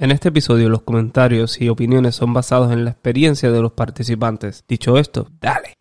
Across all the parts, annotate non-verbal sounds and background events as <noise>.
En este episodio los comentarios y opiniones son basados en la experiencia de los participantes. Dicho esto, dale.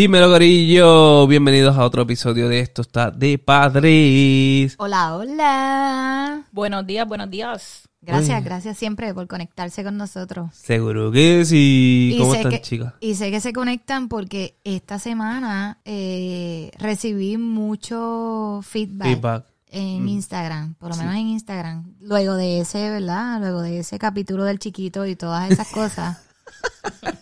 Dímelo, gorillo. Bienvenidos a otro episodio de Esto está de Padres. Hola, hola. Buenos días, buenos días. Gracias, Uy. gracias siempre por conectarse con nosotros. Seguro que sí. Y ¿Cómo sé están, que- chicas? Y sé que se conectan porque esta semana eh, recibí mucho feedback, Feedback. en Mm. Instagram, por lo Sí. menos en Instagram. Luego de ese, ¿verdad? Luego de ese capítulo del chiquito y todas esas cosas. <laughs>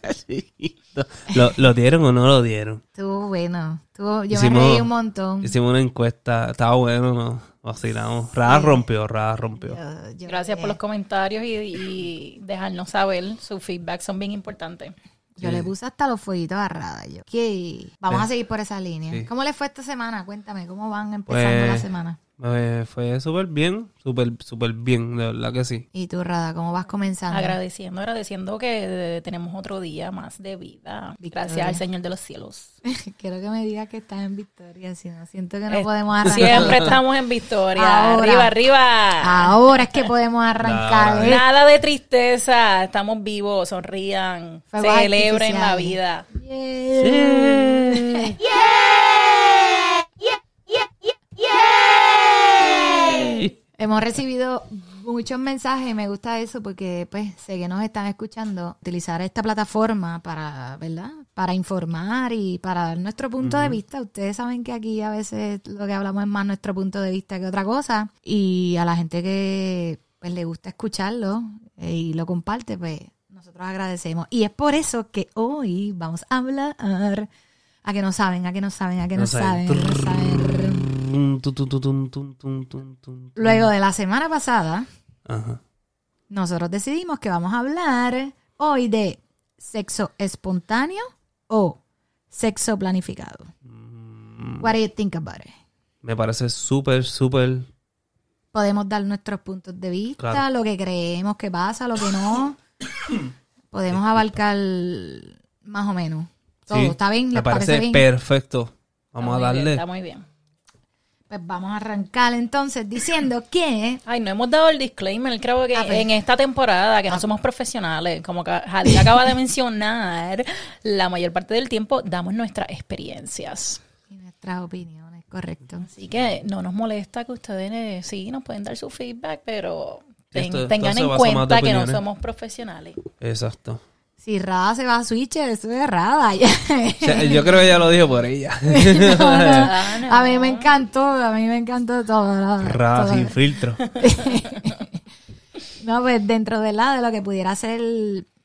¿Lo, ¿Lo dieron o no lo dieron? Estuvo bueno. Estuvo, yo Hicimos- me reí un montón. Hicimos una encuesta. Estaba bueno, ¿no? Vacilamos. Rada Sí. rompió, Rada rompió. Yo- yo Gracias por los comentarios y, y dejarnos saber. Su feedback son bien importantes. Yo Sí. le puse hasta los fueguitos a Rada. Yo, ¿qué? Vamos Eh, a seguir por esa línea. sí. ¿Cómo le fue esta semana? Cuéntame, ¿cómo van empezando Pues- la semana? Me fue súper bien, súper, súper bien, de verdad que sí. Y tú, Rada, ¿cómo vas comenzando? Agradeciendo, agradeciendo que tenemos otro día más de vida. Victoria. Gracias al Señor de los cielos. <laughs> Quiero que me digas que estás en victoria, si no siento que no podemos arrancar. Siempre estamos en victoria. Ahora. arriba, arriba. Ahora es que podemos arrancar. Ahora. ¿eh? Nada de tristeza. Estamos vivos, sonrían, Fuegos celebren la vida. <laughs> Hemos recibido muchos mensajes y me gusta eso porque pues sé que nos están escuchando utilizar esta plataforma para, ¿verdad? Para informar y para dar nuestro punto de vista. Ustedes saben que aquí a veces lo que hablamos es más nuestro punto de vista que otra cosa y a la gente que pues le gusta escucharlo eh, y lo comparte, pues nosotros agradecemos. Y es por eso que hoy vamos a hablar a que no saben, a que no saben, a que no, No saben, saben. a que no saben. Luego de la semana pasada, nosotros decidimos que vamos a hablar hoy de sexo espontáneo o sexo planificado. Mm, What do you think about it? Me parece súper, súper. Podemos dar nuestros puntos de vista, lo que creemos que pasa, lo que no. Podemos abarcar más o menos. Todo, ¿está bien? Me ¿Les parece parece perfecto. Vamos a darle. está muy bien. Pues vamos a arrancar entonces diciendo <laughs> que Ay, no hemos dado el disclaimer, creo que A ver. en esta temporada, que no somos profesionales, como que Jadir acaba de mencionar, la mayor parte del tiempo damos nuestras experiencias. y nuestras opiniones, correcto. Así que no nos molesta que ustedes eh, sí nos pueden dar su feedback, pero ten- Esto- esto tengan en cuenta que no somos profesionales. Exacto. Si Rada se va a Switch, eso es Rada. <laughs> ya. O sea, yo creo que ella lo dijo por ella. <laughs> No. <laughs> A mí me encantó, a mí me encantó todo. Rada Todo. sin filtro. No, pues dentro de la de lo que pudiera ser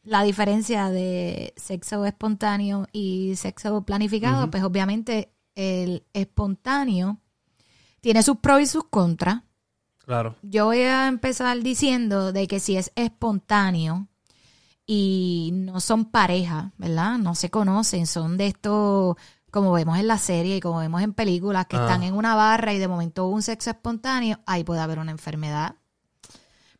la diferencia de sexo espontáneo y sexo planificado, pues obviamente el espontáneo tiene sus pros y sus contras. Claro. Yo voy a empezar diciendo de que si es espontáneo y no son pareja, ¿verdad? No se conocen, son de estos, como vemos en la serie y como vemos en películas, que Ah. están en una barra y de momento hubo un sexo espontáneo, ahí puede haber una enfermedad.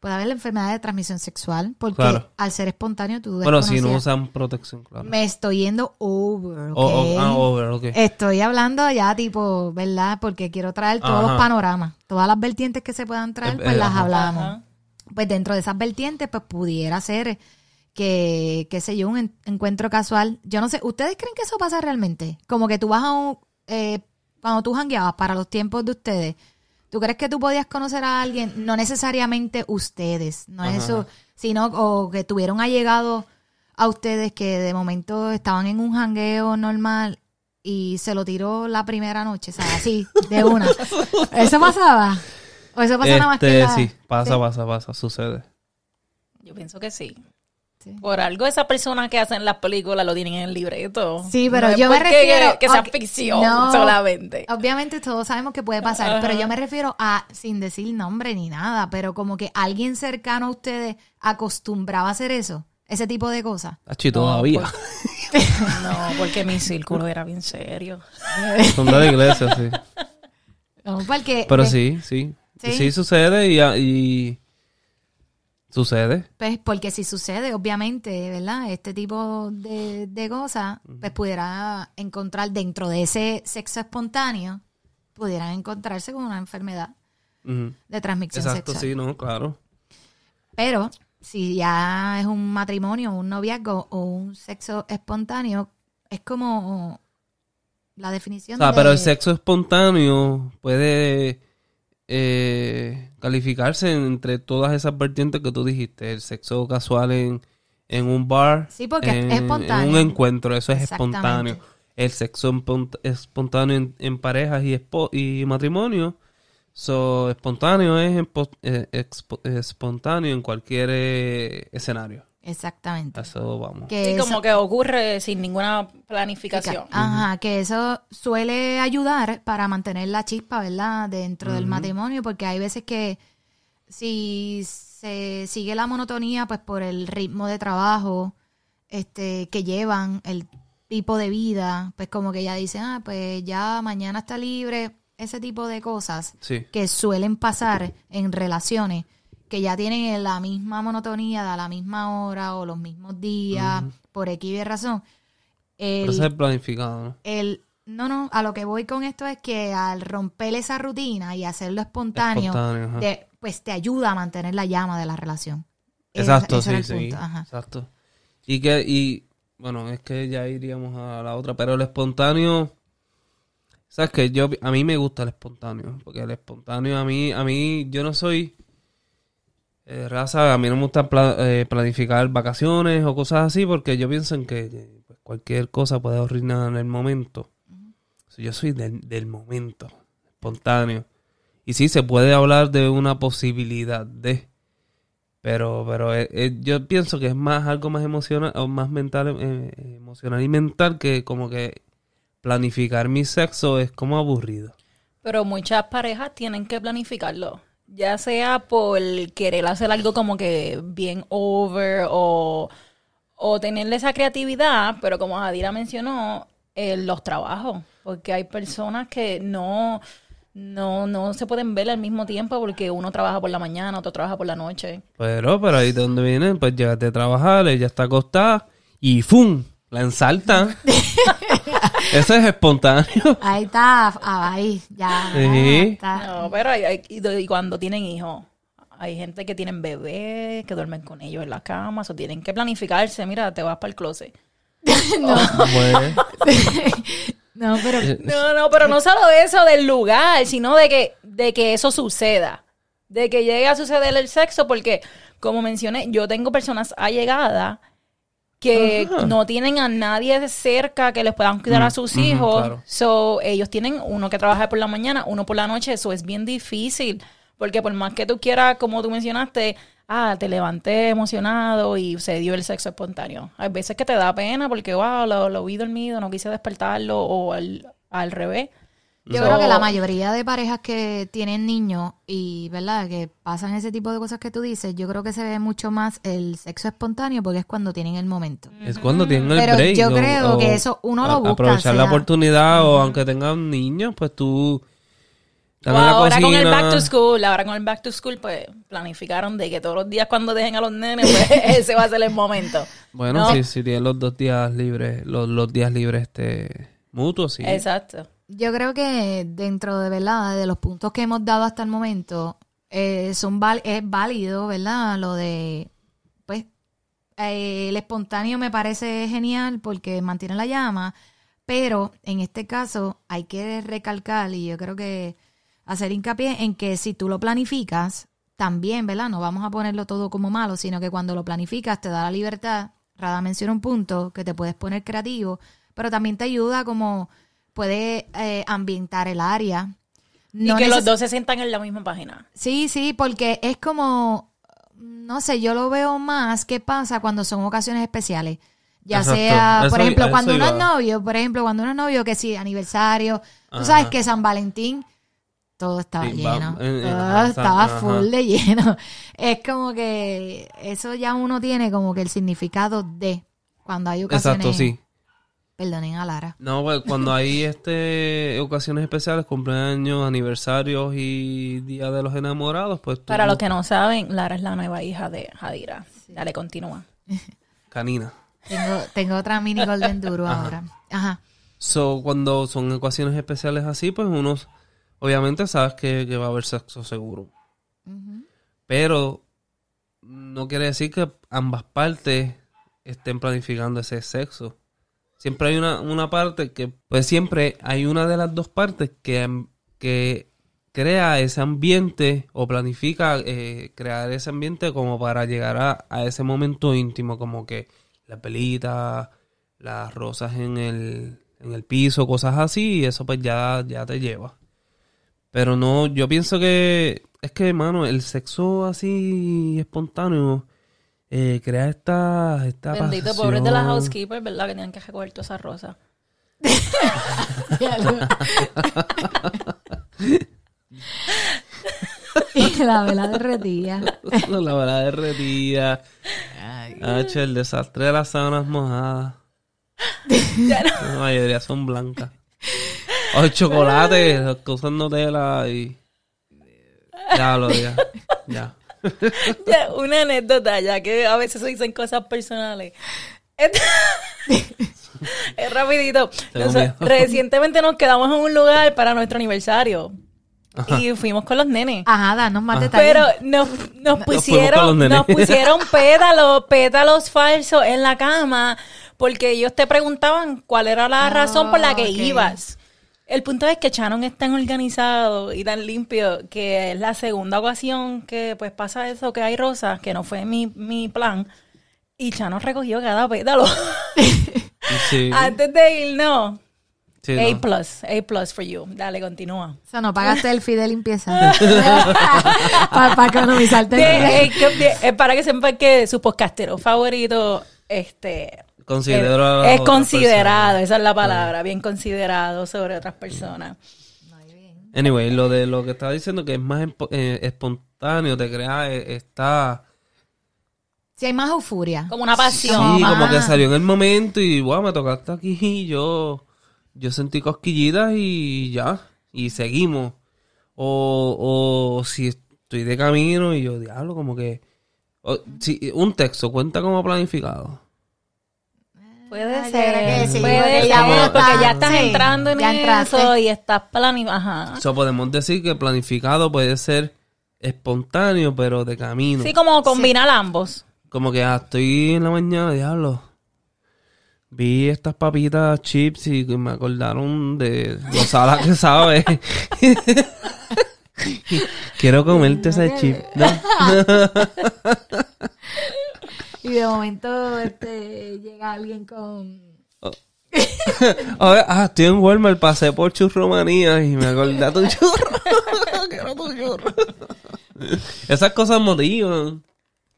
Puede haber la enfermedad de transmisión sexual, porque Claro. al ser espontáneo tú Bueno, si no usan protección, claro. Me estoy yendo over, ¿ok? O- o- ah, over, ok. Estoy hablando ya tipo, ¿verdad? Porque quiero traer todos Ajá. los panoramas, todas las vertientes que se puedan traer, Eh, pues eh, las ajá. hablamos. Ajá. Pues dentro de esas vertientes, pues pudiera ser que, qué sé yo, un en- encuentro casual. Yo no sé, ¿ustedes creen que eso pasa realmente? Como que tú vas a un, eh, cuando tú jangueabas para los tiempos de ustedes, ¿tú crees que tú podías conocer a alguien? No necesariamente ustedes, no es eso, sino o que tuvieron allegado a ustedes que de momento estaban en un jangueo normal y se lo tiró la primera noche, o sea, así, de una. <laughs> ¿Eso pasaba? ¿O eso pasa nada más que Este, la- sí, pasa, Sí. pasa, pasa, sucede. Yo pienso que sí. Sí. Por algo esa persona que hacen las películas lo tienen en el libreto. Sí, pero No yo me refiero- Que, sea ok, ficción no. solamente. Obviamente todos sabemos que puede pasar, pero yo me refiero a, sin decir nombre ni nada, pero como que alguien cercano a ustedes acostumbraba a hacer eso, ese tipo de cosas. Achi, todavía. <laughs> No, porque mi círculo era bien serio. <laughs> Son de la iglesia, sí. No, porque Pero de- sí, sí. ¿Sí? Sí, sucede y, y Sucede. Pues porque si sucede, obviamente, ¿verdad? Este tipo de, de cosas, pues pudiera encontrar dentro de ese sexo espontáneo, pudieran encontrarse con una enfermedad de transmisión Exacto, sexual. sí, no, claro. Pero si ya es un matrimonio, un noviazgo o un sexo espontáneo, es como la O definición sea, de... pero el sexo espontáneo puede eh, calificarse entre todas esas vertientes que tú dijiste. El sexo casual en, en un bar. Sí, porque es en, espontáneo. En un encuentro, eso es espontáneo. El sexo espontáneo en, en parejas y, y matrimonio. So, espontáneo es eh, expo- espontáneo en cualquier eh, escenario. Exactamente. Eso vamos. Que Sí, eso- como que ocurre sin ninguna planificación. Ajá, que eso suele ayudar para mantener la chispa, ¿verdad? Dentro del matrimonio, porque hay veces que si se sigue la monotonía, pues por el ritmo de trabajo este que llevan, el tipo de vida, pues como que ya dicen, ah, pues ya mañana está libre, ese tipo de cosas Sí. que suelen pasar en relaciones que ya tienen la misma monotonía de a la misma hora o los mismos días, por X y razón. El, Pero eso es planificado, ¿no? el- no, no, a lo que voy con esto es que al romper esa rutina y hacerlo espontáneo, Espontáneo, ajá. te- pues te ayuda a mantener la llama de la relación. Exacto, ese sí, sí. Exacto. Y que, y bueno, es que ya iríamos a la otra, pero el espontáneo, sabes que yo, a mí me gusta el espontáneo, porque el espontáneo a mí, a mí, yo no soy eh, raza, a mí no me gusta pla- eh, planificar vacaciones o cosas así, porque yo pienso en que eh, pues, cualquier cosa puede arruinar en el momento. So, yo soy del, del momento, espontáneo. Y sí, se puede hablar de una posibilidad de... Pero, pero eh, yo pienso que es más algo más emocional o más mental, emocional y mental que como que planificar mi sexo es como aburrido. Pero muchas parejas tienen que planificarlo. Ya sea por querer hacer algo como que bien over o, o tenerle esa creatividad, pero como Adira mencionó, eh, los trabajos. Porque hay personas que no, no, no se pueden ver al mismo tiempo porque uno trabaja por la mañana, otro trabaja por la noche. Pero, pero ahí de donde vienen, pues llegaste a trabajar, ella está acostada y ¡fum! La ensalta. <laughs> Eso es espontáneo. <laughs> Ahí está, ah, ahí, ya. Sí. está. No, pero hay- hay- y cuando tienen hijos, hay gente que tienen bebés, que duermen con ellos en la cama, o tienen que planificarse, mira, te vas para el closet. <laughs> Bueno, <laughs> No, pero No, no, pero no solo de eso del lugar, sino de que, de que eso suceda. De que llegue a suceder el sexo, porque, como mencioné, yo tengo personas allegadas que Ajá. no tienen a nadie cerca que les puedan cuidar Mm, a sus ujú, hijos. claro. So, ellos tienen uno que trabaja por la mañana, uno por la noche. Eso es bien difícil. Porque por más que tú quieras, como tú mencionaste, ah, te levanté emocionado y se dio el sexo espontáneo. Hay veces que te da pena porque, wow, lo, lo vi dormido, no quise despertarlo o al, al revés. Yo So- creo que la mayoría de parejas que tienen niños y, ¿verdad? Que pasan ese tipo de cosas que tú dices, yo creo que se ve mucho más el sexo espontáneo porque es cuando tienen el momento. es cuando tienen el Pero break. yo o- creo o que eso uno lo busca, Aprovechar la sea- oportunidad o aunque tengan niños, pues tú... Ahora con el back to school, ahora con el back to school, pues planificaron de que todos los días cuando dejen a los nenes, pues <laughs> ese va a ser el momento. Bueno, ¿No? si, si tienen los dos días libres, los, los días libres este mutuos, sí. Exacto. Yo creo que dentro de verdad de los puntos que hemos dado hasta el momento eh, son es válido, ¿verdad? Lo de pues eh, el espontáneo me parece genial porque mantiene la llama, pero en este caso hay que recalcar y yo creo que hacer hincapié en que si tú lo planificas también, ¿verdad? No vamos a ponerlo todo como malo, sino que cuando lo planificas te da la libertad. Rada menciona un punto que te puedes poner creativo, pero también te ayuda como puede eh, ambientar el área. No y que los dos se sientan en la misma página. Sí, sí, porque es como, no sé, yo lo veo más qué pasa cuando son ocasiones especiales. Ya Exacto. sea, por Eso- ejemplo, cuando uno es novio, por ejemplo, cuando uno es novio, que sí, aniversario, tú Ajá. sabes que San Valentín, todo estaba Sí, lleno, en- en- todo ajá, estaba ajá. full de lleno. <laughs> Es como que eso ya uno tiene como que el significado de cuando hay ocasiones. Exacto, sí. Perdonen a Lara. No, pues cuando hay <laughs> este ocasiones especiales, cumpleaños, aniversarios y Día de los Enamorados, pues tú- Para los que no saben, Lara es la nueva hija de Jadira. Dale, continúa. <laughs> Canina. Tengo, tengo otra mini Golden Duro <laughs> ahora. Ajá. So, cuando son ocasiones especiales así, pues uno obviamente sabes que, que va a haber sexo seguro. Pero no quiere decir que ambas partes estén planificando ese sexo. Siempre hay una, una parte que, pues siempre hay una de las dos partes que, que crea ese ambiente o planifica eh, crear ese ambiente como para llegar a, a ese momento íntimo, como que la pelita, las rosas en el, en el piso, cosas así, y eso pues ya, ya te lleva. Pero no, yo pienso que es que, hermano, el sexo así espontáneo eh, crea esta, esta Bendito, pobres de la pasión. housekeeper, ¿verdad? Que tienen que recoger toda esa rosa. <laughs> y la vela derretida. <laughs> la verdad derretida. Hacho, el desastre de las sábanas mojadas. <laughs> La mayoría son blancas. O el chocolate, los que usan Nutella y... Ya lo ya. Ya. <laughs> Ya, una anécdota, ya que a veces se dicen cosas personales. <laughs> Es rapidito. Recientemente nos quedamos en un lugar para nuestro aniversario. Y fuimos con los nenes. Ajá, danos más detalles. Pero nos, nos pusieron, nos pusieron <laughs> pétalos, pétalos falsos en la cama, porque ellos te preguntaban cuál era la Ah, razón por la que ok. ibas. El punto es que Shannon es tan organizado y tan limpio que es la segunda ocasión que pues pasa eso, que hay rosas, que no fue mi, mi plan. Y Shannon recogió cada pétalo. <laughs> Sí. Antes de irnos. Sí, A no. plus, A plus for you. Dale, continúa. O sea, no pagaste el fee de limpieza. <laughs> <laughs> Para economizarte el De- fee. eh, de- eh, para que sepan que su podcastero favorito este Considero a es, considerado, esa es la palabra, bien considerado sobre otras personas. Anyway, lo de lo que estaba diciendo que es más eh, espontáneo, te crea, eh, está... Si hay más euforia. Como una Sí, pasión. No, como que salió en el momento y, wow, me tocaste aquí y yo, yo sentí cosquillitas y ya, y seguimos. O, o si estoy de camino y yo, diablo, como que... o- si, un texto cuenta como planificado. Puede Ah, ser, sí, puede ser, ya porque está- ya estás sí, entrando en eso y estás planificando. Ajá. So, podemos decir que planificado puede ser espontáneo, pero de camino. Sí, como combinar ambos. Como que ah, estoy en la mañana, diablo. Vi estas papitas chips y me acordaron de lo sala que sabe. <laughs> Quiero comerte ese chip. ¿no? <laughs> <laughs> Y de momento este, llega alguien con... <laughs> Ahora, ah, estoy en Walmart, pasé por churromanía y me acordé de tu <laughs> churro. <laughs> Quiero tu churro. Esas cosas motivan.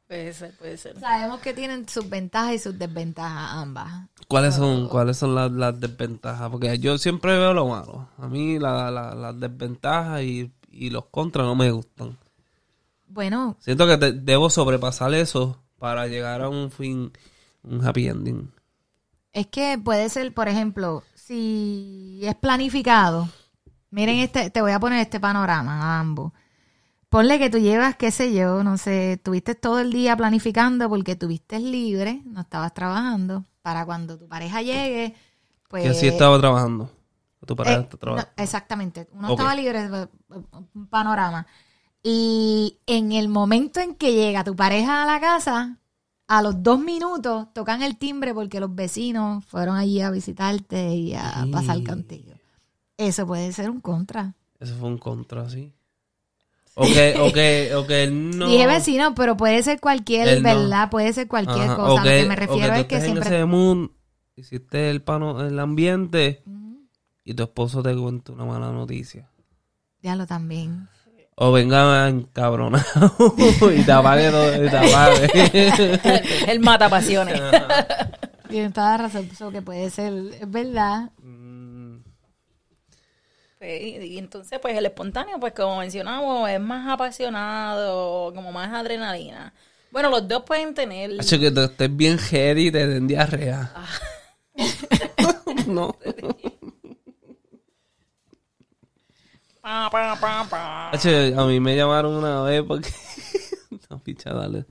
Puede ser, puede ser. Sabemos que tienen sus ventajas y sus desventajas ambas. ¿Cuáles son, cuáles son las, las desventajas? Porque yo siempre veo lo malo. A mí la- la- las desventajas y, y los contras no me gustan. Bueno, Siento que te- debo sobrepasar eso para llegar a un fin, un happy ending. es que puede ser, por ejemplo, si es planificado, miren este, te voy a poner este panorama a ambos. Ponle que tú llevas, qué sé yo, no sé, tuviste todo el día planificando porque tuviste libre, no estabas trabajando, para cuando tu pareja llegue, pues... que sí estaba trabajando. Tu pareja Eh, está trabajando. no, exactamente. Uno estaba libre, eh, un panorama. Y en el momento en que llega tu pareja a la casa, a los dos minutos tocan el timbre porque los vecinos fueron allí a visitarte y a Sí. pasar contigo. Eso puede ser un contra. Eso fue un contra, sí. O que, o que, o que él <laughs> no... Dije vecino, pero puede ser cualquier, no. ¿verdad? Puede ser cualquier Ajá, cosa. o Lo que me refiero o tú es que siempre... en ese mood, hiciste el, pano, el ambiente y tu esposo te cuenta una mala noticia. Diablo también. O venga encabronado <laughs> y te apague todo, y te apague. El mata pasiones. <laughs> Tienes toda la razón. Eso que puede ser, es verdad. Mm, Pues, y, y entonces, pues el espontáneo, pues como mencionamos, es más apasionado, como más adrenalina. Bueno, los dos pueden tener. Hacho, que tú estés bien heavy y te den diarrea. <laughs> no. Pa, pa, pa, pa. Hacho, a mí me llamaron una vez porque... <laughs> no, picha, dale.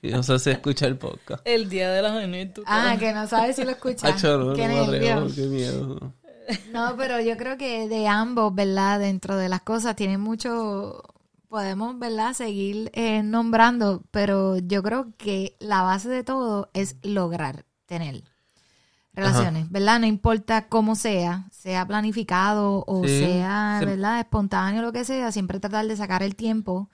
No sé si escucha el podcast. El día de las anécdotas. Ah, que no sabes si lo escuchas. No, me qué miedo. No, pero yo creo que de ambos, ¿verdad? Dentro de las cosas tienen mucho, podemos, ¿verdad? Seguir eh, nombrando, pero yo creo que la base de todo es lograr tener relaciones, ¿verdad? No importa cómo sea, sea planificado o Sí, sea. ¿verdad? Espontáneo, lo que sea, siempre tratar de sacar el tiempo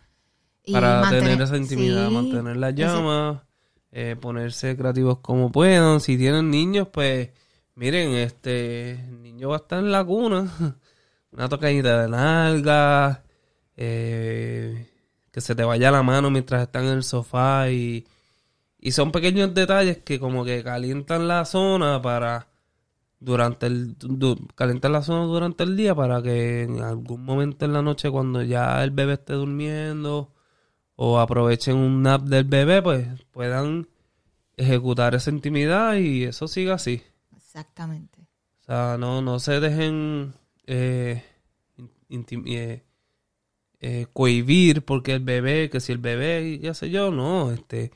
y Para mantener- tener esa intimidad, Sí, mantener la llama, eh, ponerse creativos como puedan. Si tienen niños, pues miren, este el niño va a estar en la cuna, <laughs> una tocadita de nalga, eh, que se te vaya la mano mientras están en el sofá y, y son pequeños detalles que como que calientan la zona para durante el du- calientan la zona durante el día para que en algún momento en la noche cuando ya el bebé esté durmiendo o aprovechen un nap del bebé pues puedan ejecutar esa intimidad y eso siga así Exactamente. o sea no no se dejen eh, eh, eh, cohibir porque el bebé que si el bebé ya sé yo no este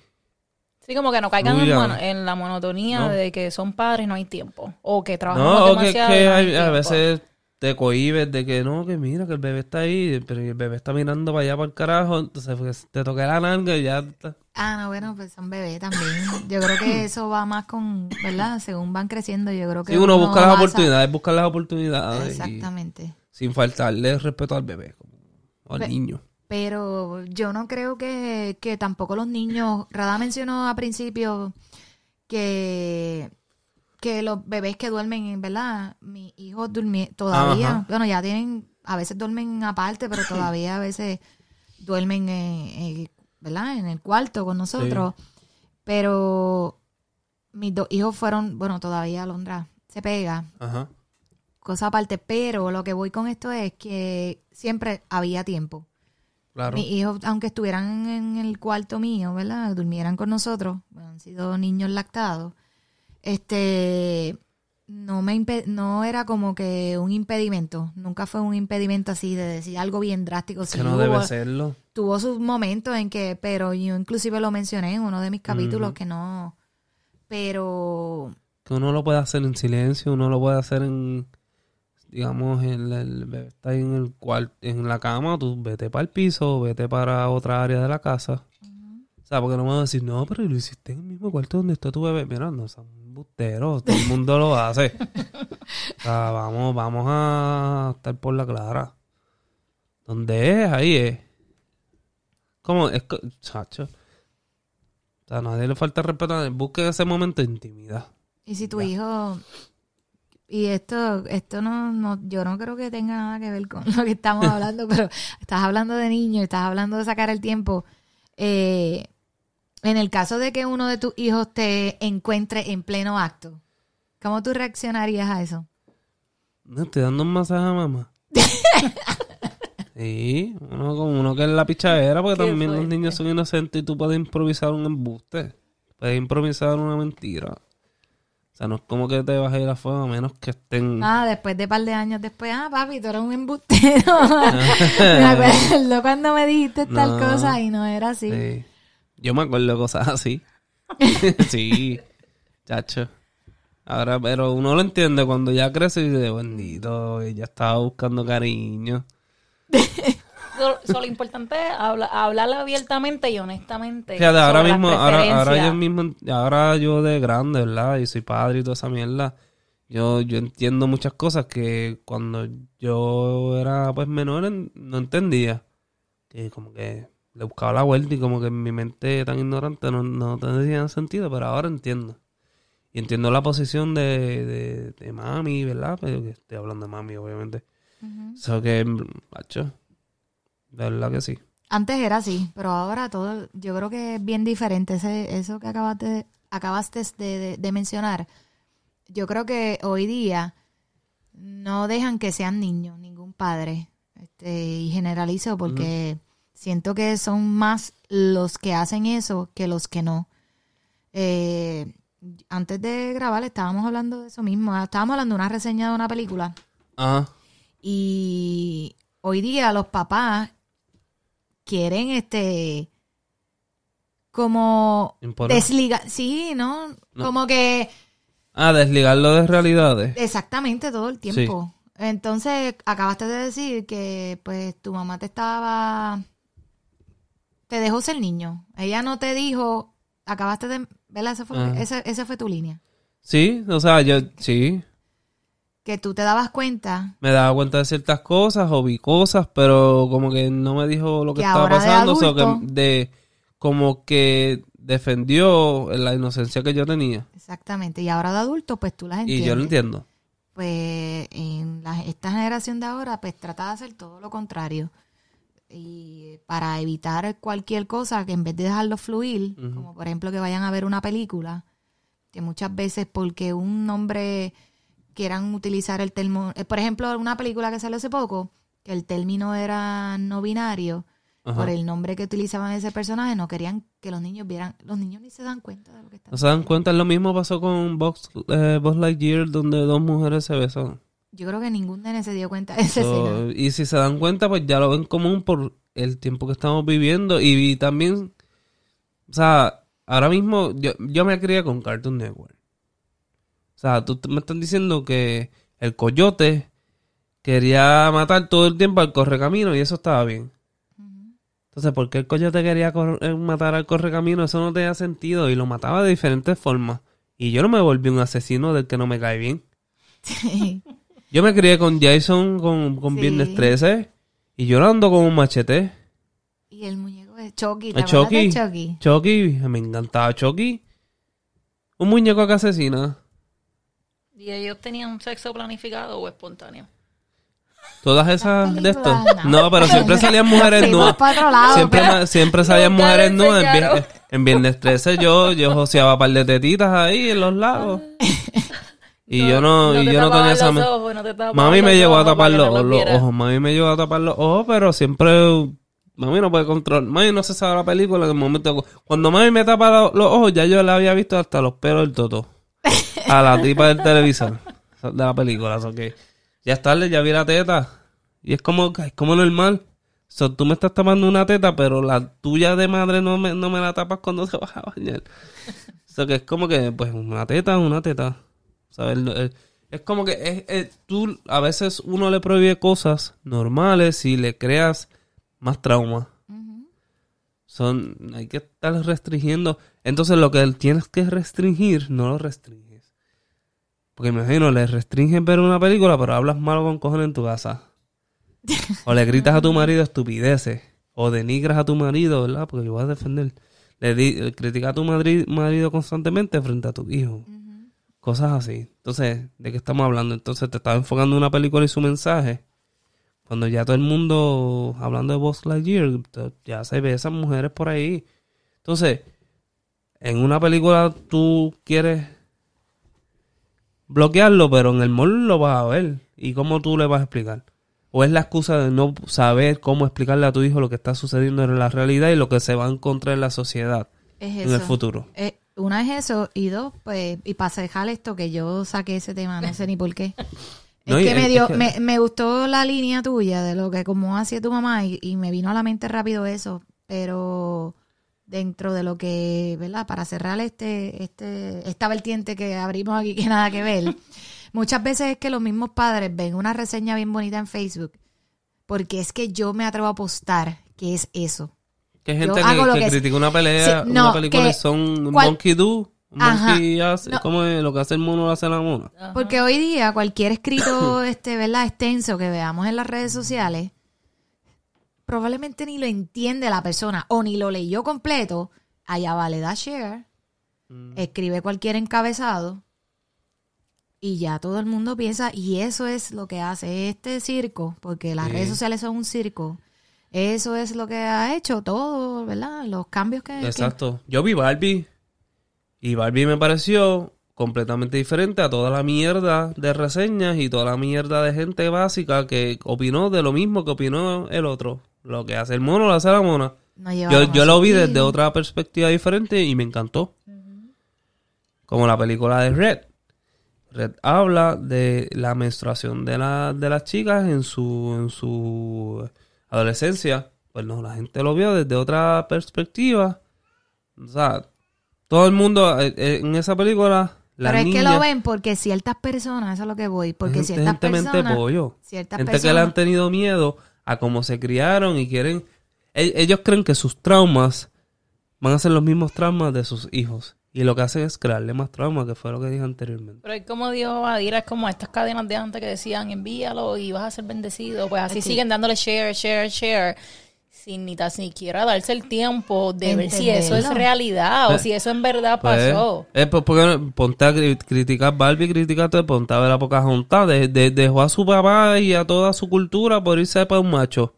Sí, como que no caigan en, Fluyan. mono- en la monotonía No. de que son padres y no hay tiempo. O que trabajan No, que, demasiado. y que no hay hay- a veces te cohibes de que no, que mira que el bebé está ahí, pero el bebé está mirando para allá para el carajo, entonces pues, te toca la nalga y ya está. Ah, no, bueno, pues son bebés también. Yo creo que eso va más con, ¿verdad? Según van creciendo, yo creo que Sí, uno busca las oportunidades, busca las oportunidades y Exactamente. sin faltarle respeto al bebé como- o al Pe- niño. Pero yo no creo que, que tampoco los niños, Rada mencionó a principio que, que los bebés que duermen, ¿verdad? Mis hijos durmie- todavía, Ajá. bueno, ya tienen, a veces duermen aparte, pero todavía a veces duermen, en, en- ¿verdad? En el cuarto con nosotros. Pero mis dos hijos fueron, bueno, todavía Alondra se pega, Ajá. cosa aparte, pero lo que voy con esto es que siempre había tiempo. Claro. Mis hijos, aunque estuvieran en el cuarto mío, ¿verdad? Durmieran con nosotros, bueno, han sido niños lactados, este, no me no era como que un impedimento, nunca fue un impedimento así de decir algo bien drástico. Sí que no hubo- debe serlo. tuvo sus momentos en que, pero yo inclusive lo mencioné en uno de mis capítulos que no, pero Que uno lo puede hacer en silencio, uno lo puede hacer en, digamos, el, el bebé está ahí en el cual, en la cama, tú vete para el piso, vete para otra área de la casa. O sea, porque no me van a decir, no, pero lo hiciste en el mismo cuarto donde está tu bebé. Mira, no son busteros, todo el mundo lo hace. <laughs> O sea, vamos, vamos a estar por la clara. Donde es, ahí es. Como, es, chacho. O sea, a nadie le falta respeto. Busquen ese momento de intimidad. Y si tu hijo y esto esto no, no yo no creo que tenga nada que ver con <laughs> lo que estamos hablando, pero estás hablando de niños, estás hablando de sacar el tiempo. Eh, en el caso de que uno de tus hijos te encuentre en pleno acto, ¿cómo tú reaccionarías a eso? No, estoy dando un masaje a mamá. <laughs> sí, uno como uno que es la pichadera, porque también los niños son inocentes y tú puedes improvisar un embuste. Puedes improvisar una mentira. O sea, no es como que te vas a ir a fuego a menos que estén... Ah, después de par de años después, ah, papi, tú eres un embustero. <laughs> me acuerdo cuando me dijiste tal cosa y no era así. Sí. Yo me acuerdo cosas así. <laughs> sí, chacho. Ahora, pero uno lo entiende cuando ya crece y dice, bendito, ella estaba buscando cariño. <laughs> So- so lo importante es habla- hablar abiertamente y honestamente. Fíjate, ahora mismo, ahora, yo mismo, ahora yo de grande, ¿verdad? Y soy padre y toda esa mierda. Yo, yo entiendo muchas cosas que cuando yo era pues menor en- no entendía. Que como que le buscaba la vuelta y como que en mi mente tan ignorante no, no tenía sentido, pero ahora entiendo. Y entiendo la posición de, de, de mami, ¿verdad? Pero que estoy hablando de mami, obviamente. Eso que, macho, de verdad que sí. Antes era así, pero ahora todo, yo creo que es bien diferente. Ese, eso que acabaste, acabaste de, de- de mencionar, yo creo que hoy día no dejan que sean niños, ningún padre. Este, y generalizo porque siento que son más los que hacen eso que los que no. Eh, antes de grabar estábamos hablando de eso mismo. Estábamos hablando de una reseña de una película. Ajá. Y hoy día los papás quieren este como desligar, sí, ¿no? No. Como que Ah, desligarlo de realidades. exactamente todo el tiempo. Entonces, acabaste de decir que pues tu mamá te estaba te dejó ser niño. Ella no te dijo, acabaste de, ¿verdad? Esa fue, Ajá. esa, esa fue tu línea. Sí, o sea, yo sí. Que tú te dabas cuenta Me daba cuenta de ciertas cosas o vi cosas, pero como que no me dijo lo que, Que estaba de pasando. o sea, adulto- que de, como que defendió la inocencia que yo tenía. exactamente. Y ahora de adulto, pues tú las entiendes. Y yo lo entiendo. pues en la- esta generación de ahora pues trata de hacer todo lo contrario y para evitar cualquier cosa que en vez de dejarlo fluir como por ejemplo que vayan a ver una película que muchas veces porque un nombre quieran utilizar el término eh, por ejemplo una película que salió hace poco que el término era no binario Ajá. por el nombre que utilizaban ese personaje no querían que los niños vieran los niños ni se dan cuenta de lo que están ¿No se dan cuenta? Lo mismo pasó con Box, eh, Buzz Lightyear, donde dos mujeres se besan. yo creo que ningún nene se dio cuenta de esa So, y si se dan cuenta, pues ya lo ven común por el tiempo que estamos viviendo. Y, y también, o sea, ahora mismo yo, yo me crié con Cartoon Network. O sea, tú me estás diciendo que el coyote quería matar todo el tiempo al correcamino y eso estaba bien. Entonces, ¿por qué el coyote quería eh, matar al correcamino? Eso no tenía sentido y lo mataba de diferentes formas. Y yo no me volví un asesino del que no me cae bien. Sí. Yo me crié con Jason, con, con Sí. Viernes 13, y yo no ando con un machete. Y el muñeco de Chucky, ¿te de. Chucky? Chucky, me encantaba Chucky. Un muñeco que asesina. ¿Y ellos tenían un sexo planificado o espontáneo? Todas esas de esto. No, pero siempre <laughs> salían mujeres nuevas. para otro lado, Siempre, pero- siempre salían Nunca mujeres nuevas. En, enseñaron. vier- en Viernes 13 yo, yo joseaba un par de tetitas ahí en los lagos. <laughs> Y yo no, y yo no tenía esa... ojos, no te tapaban Mami me los llegó a tapar los, los ojos. Mami me llegó a tapar los ojos, pero siempre. Mami no puede controlar. Mami no se sabe la película en el momento. Cuando mami me tapa lo- los ojos, ya yo le había visto hasta los pelos del toto. A la tipa del televisor. De la película. o sea que ya es tarde, ya vi la teta. Y es como, es como normal. So, tú me estás tapando una teta, pero la tuya de madre no me, no me la tapas cuando te vas a bañar. O sea, que es como que, pues, una teta es una teta. ¿Sabes? El- el- Es como que es, es- tú, a veces uno le prohíbe cosas normales y le creas más trauma. Son, hay que estar restringiendo. Entonces lo que tienes que restringir, no lo restringes. Porque me imagino, le restringes ver una película, pero hablas malo con cojones en tu casa. O le gritas a tu marido estupideces. O denigras a tu marido, ¿verdad? Porque yo voy a defender. Le, di, le criticas a tu madri- marido constantemente frente a tu hijo. Cosas así. Entonces, ¿de qué estamos hablando? Entonces, te estaba enfocando en una película y su mensaje. Cuando ya todo el mundo, hablando de Buzz Lightyear, ya se ve esas mujeres por ahí. Entonces, en una película tú quieres bloquearlo, pero en el mall lo vas a ver. ¿Y cómo tú le vas a explicar? ¿O es la excusa de no saber cómo explicarle a tu hijo lo que está sucediendo en la realidad y lo que se va a encontrar en la sociedad Es en el futuro? Eh, una es eso, y dos, pues, y para dejar esto que yo saqué ese tema, no sé ni por qué. <laughs> Es No, que, me, es dio, que- me, me gustó la línea tuya de lo que como hacía tu mamá y, y me vino a la mente rápido eso, pero dentro de lo que, ¿verdad? Para cerrar este, este, esta vertiente que abrimos aquí que nada que ver, <laughs> muchas veces es que los mismos padres ven una reseña bien bonita en Facebook, porque es que yo me atrevo a apostar que es eso. Que hay gente hago que, lo que que- critica una pelea, Sí, no, una película que- y son un monkey do, un monkey hace, no. como es lo que hace el mono lo hace la mona. Porque hoy día cualquier escrito, <coughs> este, ¿verdad? Extenso que veamos en las redes sociales, probablemente ni lo entiende la persona o ni lo leyó completo. Allá va, le da share, escribe cualquier encabezado y ya todo el mundo piensa, y eso es lo que hace este circo, porque las Sí. redes sociales son un circo. Eso es lo que ha hecho todo, ¿verdad? Los cambios que... que- Exacto. Yo vi Barbie y Barbie me pareció completamente diferente a toda la mierda de reseñas y toda la mierda de gente básica que opinó de lo mismo que opinó el otro. Lo que hace el mono lo hace la mona. no Yo, lo vi desde otra perspectiva diferente y me encantó. Como la película de Red. Red habla de la menstruación de, la, de las chicas en su, en su adolescencia. Pues no, la gente lo vio desde otra perspectiva. O sea, todo el mundo eh, en esa película. La Pero es que lo ven porque ciertas personas, eso es lo que voy, porque gente, ciertas personas, pollo. ciertas Gente que le han tenido miedo a cómo se criaron y quieren... e- Ellos creen que sus traumas van a ser los mismos traumas de sus hijos. Y lo que hacen es crearle más traumas, que fue lo que dije anteriormente. Pero es como dijo Adira, es como estas cadenas de antes que decían envíalo y vas a ser bendecido. Pues así siguen dándole share, share, share. Sin ni tan siquiera darse el tiempo de ver si eso es realidad o Pues, si eso en verdad Pues, pasó. eh, pues, porque ponte a cri- criticar Barbie, criticarte, ponte a ver a Pocahontas. De, de- dejó a su papá y a toda su cultura por irse para un macho.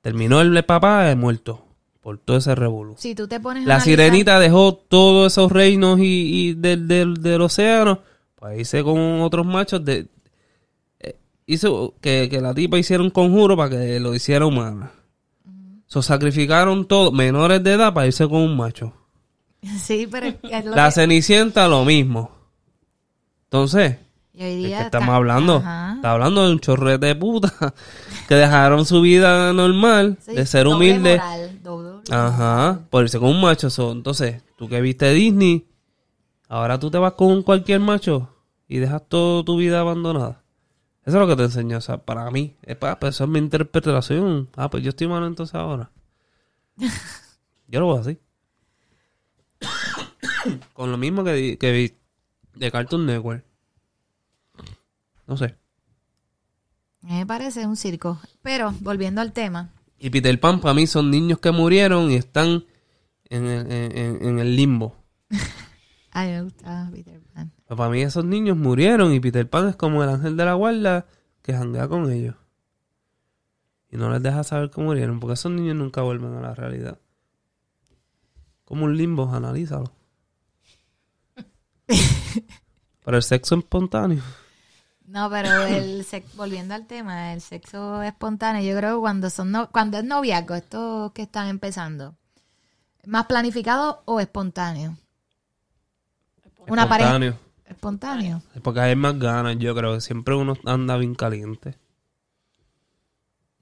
Terminó el papá eh, muerto por todo ese revolú. si tú te pones a La analizar- sirenita dejó todos esos reinos y, y del, del, del océano. Pues irse con otros machos. De, eh, hizo que, que la tipa hiciera un conjuro para que lo hiciera humana. So, sacrificaron todo, menores de edad, para irse con un macho. <laughs> Sí, pero es lo La que- Cenicienta, lo mismo. Entonces, y hoy ¿de día qué estamos está- hablando? Ajá. Está hablando de un chorrete de puta <laughs> que dejaron su vida normal, Sí, de ser humilde. moral, doble- Ajá, por irse con un macho. so, entonces, tú que viste Disney, ahora tú te vas con cualquier macho y dejas toda tu vida abandonada. Eso es lo que te enseñó, o sea, para mí. Es para, pues, eso es mi interpretación. Ah, pues yo estoy malo entonces ahora. <laughs> yo lo voy así. con lo mismo que, di- que vi de Cartoon Network. No sé. Me parece un circo. Pero, volviendo al tema, Y Peter Pan para mí son niños que murieron y están en el, en- en- en el limbo. <laughs> a mí me gusta Peter Pan. Pero para mí esos niños murieron y Peter Pan es como el ángel de la guarda que janguea con ellos. Y no les deja saber que murieron porque esos niños nunca vuelven a la realidad. Como un limbo, analízalo. <laughs> Pero el sexo espontáneo. No, pero el sex- volviendo al tema, el sexo espontáneo, yo creo que cuando son no- cuando es noviazgo, estos que están empezando, ¿más planificado o espontáneo? Una pareja Espontáneo. espontáneo. Porque hay más ganas, yo creo que siempre uno anda bien caliente.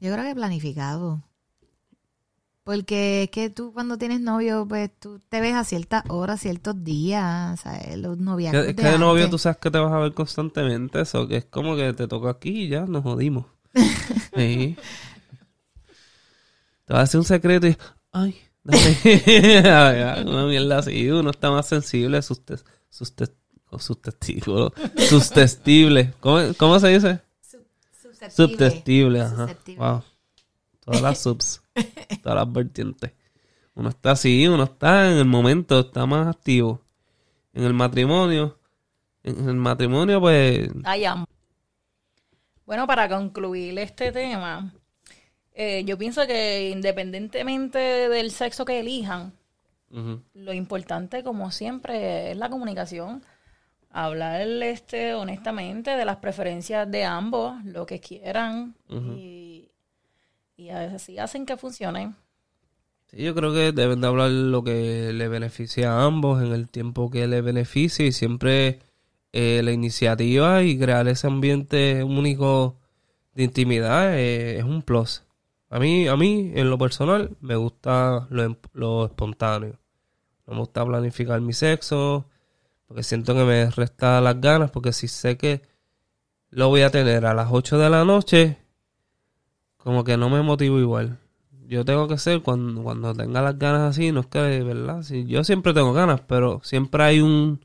Yo creo que planificado. Porque es que tú cuando tienes novio, pues tú te ves a ciertas horas, ciertos días, ¿sabes? Los noviazgos Que- Es que de novio tú sabes que te vas a ver constantemente, eso que es como que te toca aquí y ya nos jodimos. <laughs> Sí. Te vas a decir un secreto y ay, dale. <laughs> Una mierda así, uno está más sensible a sus, tes- sus, tes- o sus testículos, sus testibles. ¿Cómo, cómo se dice? Susceptible. Subtestible, ajá. Susceptible. Wow. Todas las subs, <laughs> todas las vertientes. Uno está así, uno está en el momento, está más activo. En el matrimonio, en el matrimonio, pues, Ay, am- Bueno, para concluir este tema, eh, yo pienso que independientemente del sexo que elijan, lo importante, como siempre, es la comunicación. Hablar este, honestamente de las preferencias de ambos, lo que quieran, y, y así hacen que funcione. Sí, yo creo que deben de hablar lo que le beneficia a ambos en el tiempo que le beneficie y siempre eh, la iniciativa y crear ese ambiente único de intimidad eh, es un plus. A mí, a mí, en lo personal, me gusta lo, em- lo espontáneo. No me gusta planificar mi sexo porque siento que me resta las ganas porque si sé que lo voy a tener a las 8 de la noche, como que no me motivo igual yo tengo que ser cuando, cuando tenga las ganas así, no es que, ¿verdad? Sí, yo siempre tengo ganas, pero siempre hay un,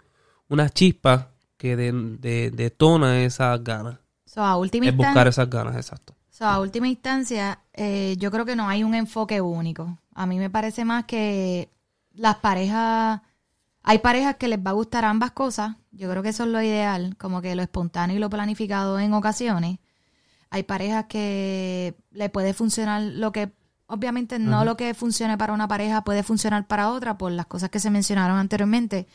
una chispa que de, de- detona esas ganas. So, a última Es buscar esas ganas, exacto. So, a última instancia, eh, yo creo que no hay un enfoque único. A mí me parece más que las parejas, hay parejas que les va a gustar ambas cosas. Yo creo que eso es lo ideal, como que lo espontáneo y lo planificado en ocasiones. Hay parejas que le puede funcionar lo que, obviamente no lo que funcione para una pareja puede funcionar para otra por las cosas que se mencionaron anteriormente.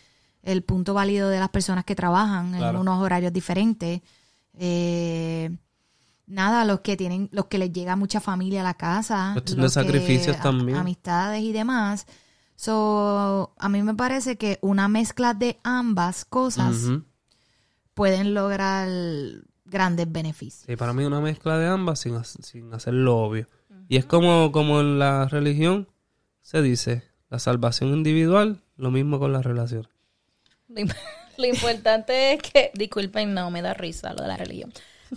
El punto válido de las personas que trabajan en unos horarios diferentes. Eh, nada, los que tienen, los que les llega mucha familia a la casa, los que- sacrificios a- también. amistades y demás. So, a mí me parece que una mezcla de ambas cosas pueden lograr grandes beneficios. Sí, para mí una mezcla de ambas sin, sin hacerlo obvio. Y es como, como en la religión se dice, la salvación individual, lo mismo con la relación. Lo, im- <laughs> lo importante es que, disculpen, no me da risa lo de la religión,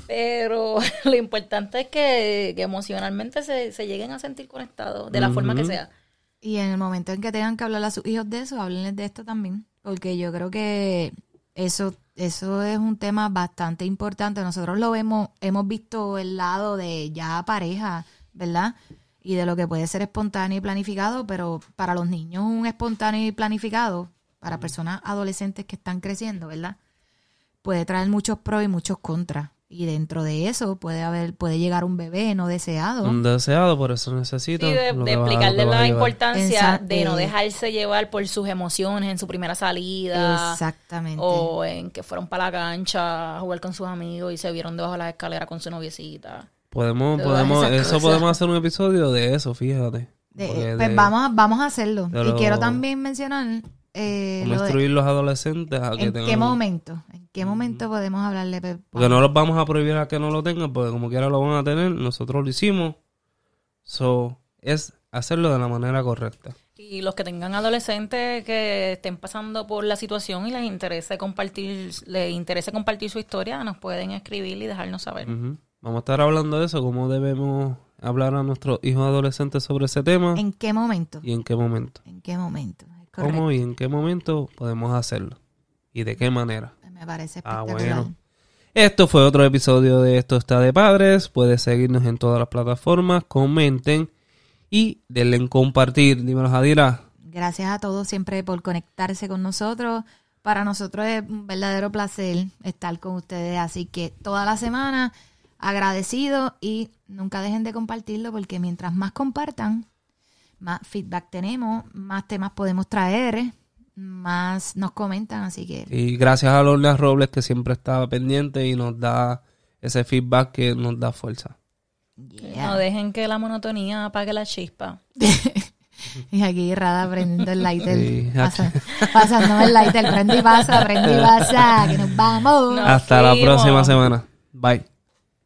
pero <laughs> lo importante es que, que emocionalmente se, se lleguen a sentir conectados de la forma que sea. Y en el momento en que tengan que hablar a sus hijos de eso, háblenles de esto también. Porque yo creo que eso, eso es un tema bastante importante. Nosotros lo vemos, hemos visto el lado de ya pareja, ¿verdad? Y de lo que puede ser espontáneo y planificado, pero para los niños un espontáneo y planificado, para personas adolescentes que están creciendo, ¿verdad? Puede traer muchos pros y muchos contras. Y dentro de eso puede haber, puede llegar un bebé no deseado. Un deseado, por eso necesito. Sí, de, de explicarle la importancia de no dejarse llevar por sus emociones en su primera salida. Exactamente. O en que fueron para la cancha a jugar con sus amigos y se vieron debajo de la escalera con su noviecita. Podemos, Todas podemos, eso cosas. podemos hacer un episodio de eso, fíjate. De- pues de vamos, a, vamos a hacerlo. y quiero también mencionar eh, cómo lo de- instruir los adolescentes a que en tengan... qué momento, en qué momento podemos hablarle. pues, Porque no los vamos a prohibir a que no lo tengan, porque como quiera lo van a tener, nosotros lo hicimos. So, es hacerlo de la manera correcta. Y los que tengan adolescentes que estén pasando por la situación y les interese compartir, les interese compartir su historia, nos pueden escribir y dejarnos saber. Vamos a estar hablando de eso, cómo debemos hablar a nuestros hijos adolescentes sobre ese tema ¿En qué momento? y en qué momento. ¿En qué momento? Correcto. ¿Cómo y en qué momento podemos hacerlo? ¿Y de qué manera? Me parece Ah, espectacular. bueno. Esto fue otro episodio de Esto está de padres. Puedes seguirnos en todas las plataformas, comenten y denle en compartir. Dímelo, Jadira. Gracias a todos siempre por conectarse con nosotros. Para nosotros es un verdadero placer estar con ustedes. Así que toda la semana agradecido y nunca dejen de compartirlo porque mientras más compartan, más feedback tenemos, más temas podemos traer, más nos comentan. Así que Y gracias a Lorna Robles que siempre está pendiente y nos da ese feedback que nos da fuerza. yeah. No dejen que la monotonía apague la chispa. <laughs> Y aquí Rada prendiendo el lighter, Sí, pasa- pasándome el lighter, prende y pasa, prende y pasa, que nos vamos. Hasta la próxima semana. Bye.